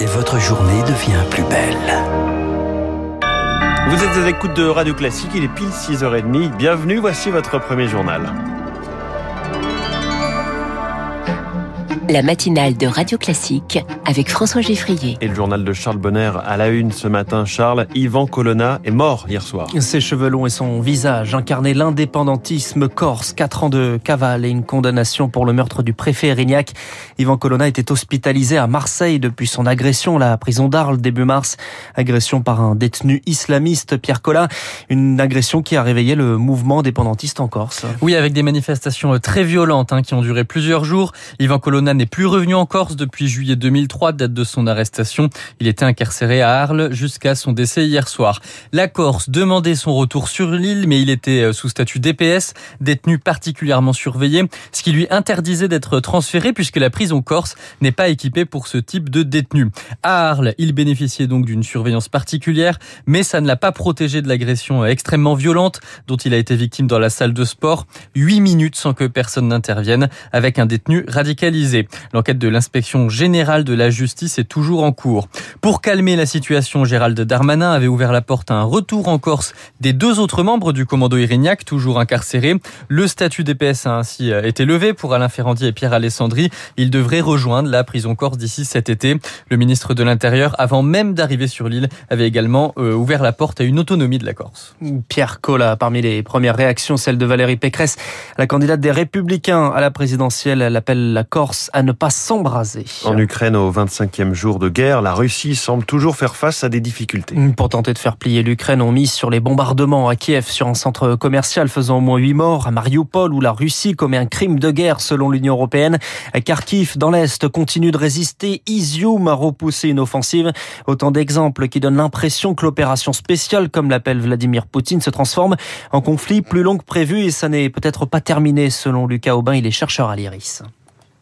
et votre journée devient plus belle. Vous êtes à l'écoute de Radio Classique, il est pile 6h30. Bienvenue, voici votre premier journal. La matinale de Radio Classique avec François Geffrier. Et le journal de Charles Bonner à la une ce matin. Charles, Yvan Colonna est mort hier soir. Ses cheveux longs et son visage incarnaient l'indépendantisme corse. Quatre ans de cavale et une condamnation pour le meurtre du préfet Erignac. Yvan Colonna était hospitalisé à Marseille depuis son agression à la prison d'Arles début mars. Agression par un détenu islamiste, Pierre Collat. Une agression qui a réveillé le mouvement indépendantiste en Corse. Oui, avec des manifestations très violentes hein, qui ont duré plusieurs jours. Yvan Colonna n'est plus revenu en Corse depuis juillet 2003, date de son arrestation. Il était incarcéré à Arles jusqu'à son décès hier soir. La Corse demandait son retour sur l'île, mais il était euh, sous statut DPS, détenu particulièrement surveillé, ce qui lui interdisait d'être transféré puisque la prison corse n'est pas équipée pour ce type de détenu. À Arles, il bénéficiait donc d'une surveillance particulière, mais ça ne l'a pas protégé de l'agression extrêmement violente dont il a été victime dans la salle de sport. Huit minutes sans que personne n'intervienne avec un détenu radicalisé. L'enquête de l'inspection générale de la justice est toujours en cours. Pour calmer la situation, Gérald Darmanin avait ouvert la porte à un retour en Corse des deux autres membres du commando Irignac, toujours incarcérés. Le statut DPS a ainsi euh, été levé pour Alain Ferrandier et Pierre Alessandri. Ils devraient rejoindre la prison corse d'ici cet été. Le ministre de l'Intérieur, avant même d'arriver sur l'île, avait également euh, ouvert la porte à une autonomie de la Corse. Pierre Collat, parmi les premières réactions, celle de Valérie Pécresse, la candidate des Républicains à la présidentielle, elle la Corse à ne pas s'embraser. En Ukraine, au 25e jour de guerre, la Russie semble toujours faire face à des difficultés. Pour tenter de faire plier l'Ukraine, on mise sur les bombardements à Kiev sur un centre commercial faisant au moins 8 morts, à Mariupol où la Russie commet un crime de guerre selon l'Union européenne. À Kharkiv, dans l'Est, continue de résister. Izium a repoussé une offensive. Autant d'exemples qui donnent l'impression que l'opération spéciale, comme l'appelle Vladimir Poutine, se transforme en conflit plus long que prévu et ça n'est peut-être pas terminé selon Lucas Aubin, il est chercheur à l'IRIS.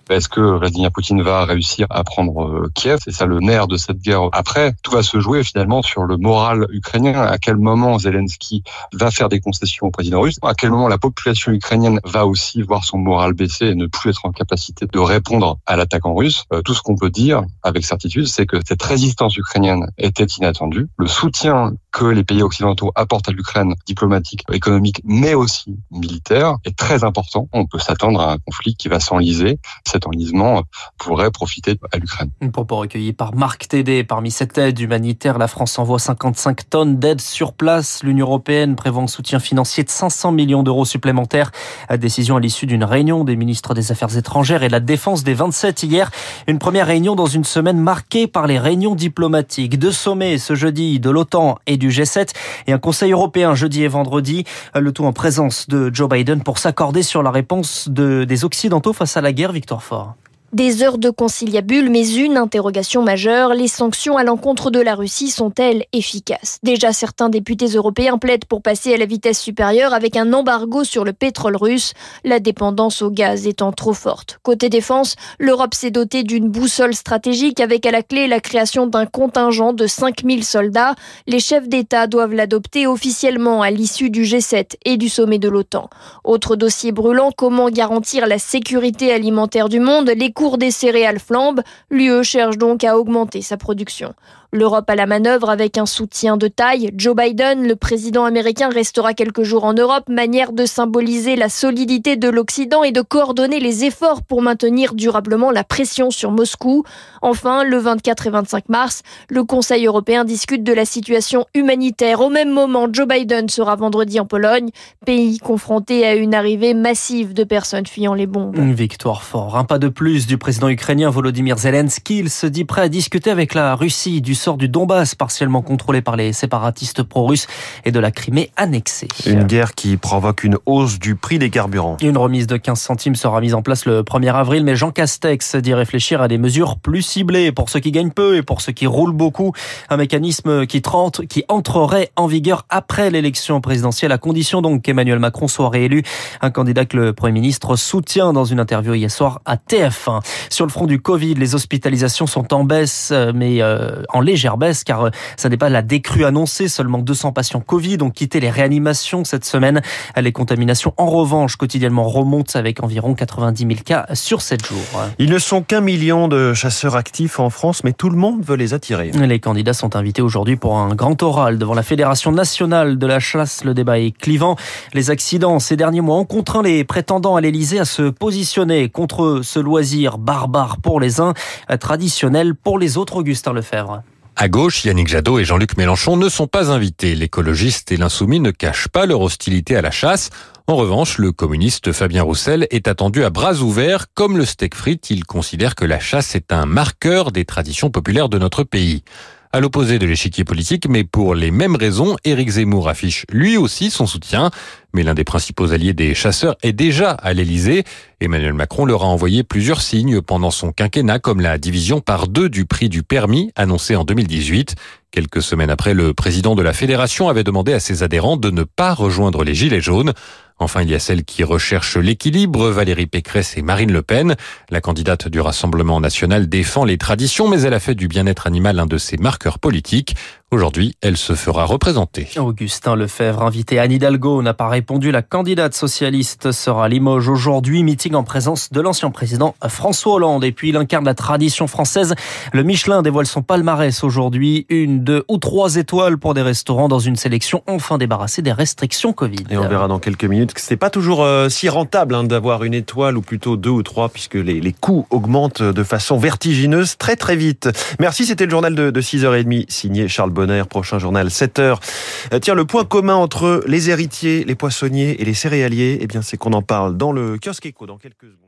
Est-ce que Vladimir Poutine va réussir à prendre euh, Kiev? C'est ça le nerf de cette guerre. Après, tout va se jouer finalement sur le moral ukrainien. À quel moment Zelensky va faire des concessions au président russe? À quel moment la population ukrainienne va aussi voir son moral baisser et ne plus être en capacité de répondre à l'attaque en russe? Euh, Tout ce qu'on peut dire avec certitude, c'est que cette résistance ukrainienne était inattendue. Le soutien que les pays occidentaux apportent à l'Ukraine, diplomatique, économique, mais aussi militaire, est très important. On peut s'attendre à un conflit qui va s'enliser cet enlisement pourrait profiter à l'Ukraine. Une propos recueilli par Marc Tédé. Parmi cette aide humanitaire, la France envoie 55 tonnes d'aide sur place. L'Union européenne prévoit un soutien financier de 500 millions d'euros supplémentaires. Décision à l'issue d'une réunion des ministres des Affaires étrangères et de la défense des 27 hier. Une première réunion dans une semaine marquée par les réunions diplomatiques. Deux sommets ce jeudi de l'OTAN et du G7 et un Conseil européen jeudi et vendredi. Le tout en présence de Joe Biden pour s'accorder sur la réponse de, des Occidentaux face à la guerre. Victor des heures de conciliabule, mais une interrogation majeure, les sanctions à l'encontre de la Russie sont-elles efficaces? Déjà, certains députés européens plaident pour passer à la vitesse supérieure avec un embargo sur le pétrole russe, la dépendance au gaz étant trop forte. Côté défense, l'Europe s'est dotée d'une boussole stratégique avec à la clé la création d'un contingent de 5000 soldats. Les chefs d'État doivent l'adopter officiellement à l'issue du G7 et du sommet de l'OTAN. Autre dossier brûlant, comment garantir la sécurité alimentaire du monde? Cours des céréales flambent, l'UE cherche donc à augmenter sa production. L'Europe à la manœuvre avec un soutien de taille. Joe Biden, le président américain, restera quelques jours en Europe, manière de symboliser la solidité de l'Occident et de coordonner les efforts pour maintenir durablement la pression sur Moscou. Enfin, le 24 et 25 mars, le Conseil européen discute de la situation humanitaire. Au même moment, Joe Biden sera vendredi en Pologne, pays confronté à une arrivée massive de personnes fuyant les bombes. Une victoire fort. Un pas de plus du président ukrainien Volodymyr Zelensky. Il se dit prêt à discuter avec la Russie du sort du Donbass, partiellement contrôlé par les séparatistes pro-russes, et de la Crimée annexée. Une guerre qui provoque une hausse du prix des carburants. Une remise de 15 centimes sera mise en place le 1er avril, mais Jean Castex dit réfléchir à des mesures plus ciblées pour ceux qui gagnent peu et pour ceux qui roulent beaucoup. Un mécanisme qui, trente, qui entrerait en vigueur après l'élection présidentielle, à condition donc qu'Emmanuel Macron soit réélu. Un candidat que le Premier ministre soutient dans une interview hier soir à TF1. Sur le front du Covid, les hospitalisations sont en baisse, mais euh, en légère baisse car ça n'est pas la décrue annoncée. Seulement 200 patients Covid ont quitté les réanimations cette semaine. Les contaminations, en revanche, quotidiennement remontent avec environ 90 000 cas sur 7 jours. Ils ne sont qu'un million de chasseurs actifs en France, mais tout le monde veut les attirer. Les candidats sont invités aujourd'hui pour un grand oral devant la Fédération nationale de la chasse. Le débat est clivant. Les accidents ces derniers mois ont contraint les prétendants à l'Elysée à se positionner contre ce loisir barbare pour les uns, traditionnel pour les autres. Augustin Lefebvre. À gauche, Yannick Jadot et Jean-Luc Mélenchon ne sont pas invités. L'écologiste et l'insoumis ne cachent pas leur hostilité à la chasse. En revanche, le communiste Fabien Roussel est attendu à bras ouverts. Comme le steak frites, il considère que la chasse est un marqueur des traditions populaires de notre pays à l'opposé de l'échiquier politique, mais pour les mêmes raisons, Éric Zemmour affiche lui aussi son soutien. Mais l'un des principaux alliés des chasseurs est déjà à l'Elysée. Emmanuel Macron leur a envoyé plusieurs signes pendant son quinquennat, comme la division par deux du prix du permis annoncé en 2018. Quelques semaines après, le président de la fédération avait demandé à ses adhérents de ne pas rejoindre les Gilets jaunes. Enfin, il y a celle qui recherche l'équilibre, Valérie Pécresse et Marine Le Pen. La candidate du Rassemblement national défend les traditions, mais elle a fait du bien-être animal un de ses marqueurs politiques. Aujourd'hui, elle se fera représenter. Augustin Lefebvre, invité Anne Hidalgo, n'a pas répondu. La candidate socialiste sera à Limoges aujourd'hui. Meeting en présence de l'ancien président François Hollande. Et puis, il incarne la tradition française. Le Michelin dévoile son palmarès aujourd'hui. Une, deux ou trois étoiles pour des restaurants dans une sélection enfin débarrassée des restrictions Covid. Et on verra dans quelques minutes que c'est pas toujours euh, si rentable hein, d'avoir une étoile ou plutôt deux ou trois puisque les, les, coûts augmentent de façon vertigineuse très très vite. Merci, c'était le journal de, de 6h30 signé Charles Bonner, prochain journal 7h. Euh, tiens, le point commun entre les héritiers, les poissonniers et les céréaliers, eh bien, c'est qu'on en parle dans le kiosque éco dans quelques secondes.